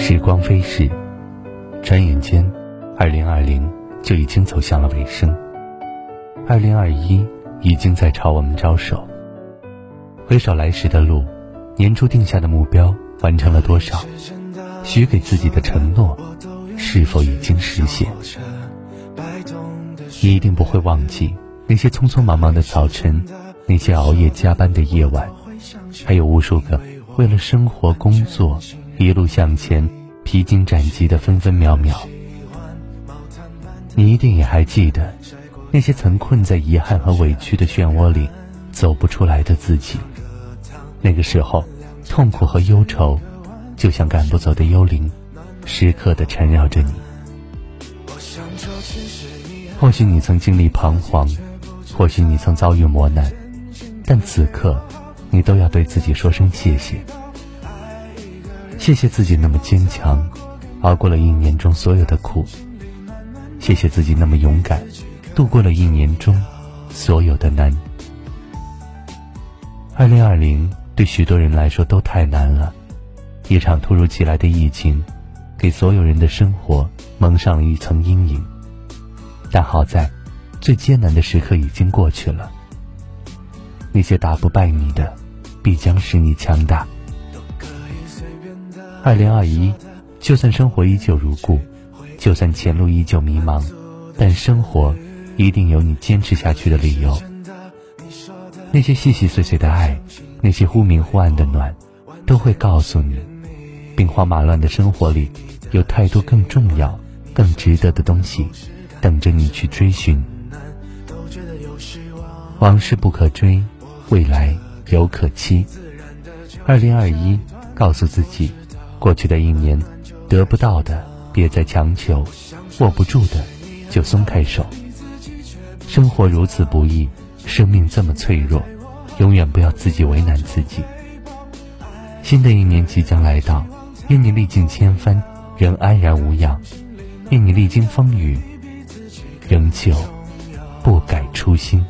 时光飞逝，转眼间，二零二零就已经走向了尾声。二零二一已经在朝我们招手。回首来时的路，年初定下的目标完成了多少？许给自己的承诺，是否已经实现？你一定不会忘记那些匆匆忙忙的早晨，那些熬夜加班的夜晚，还有无数个为了生活工作一路向前、披荆斩棘的分分秒秒。你一定也还记得那些曾困在遗憾和委屈的漩涡里走不出来的自己。那个时候，痛苦和忧愁就像赶不走的幽灵，时刻的缠绕着你。或许你曾经历彷徨，或许你曾遭遇磨难，但此刻，你都要对自己说声谢谢。谢谢自己那么坚强，熬过了一年中所有的苦。谢谢自己那么勇敢，度过了一年中所有的难。二零二零对许多人来说都太难了，一场突如其来的疫情，给所有人的生活蒙上了一层阴影。但好在，最艰难的时刻已经过去了。那些打不败你的，必将使你强大。二零二一，就算生活依旧如故，就算前路依旧迷茫，但生活一定有你坚持下去的理由。那些细细碎碎的爱，那些忽明忽暗的暖，都会告诉你，兵荒马乱的生活里，有太多更重要、更值得的东西。等着你去追寻，往事不可追，未来犹可期。二零二一，告诉自己，过去的一年，得不到的别再强求，握不住的就松开手。生活如此不易，生命这么脆弱，永远不要自己为难自己。新的一年即将来到，愿你历尽千帆，仍安然无恙；愿你历经风雨。仍旧不改初心。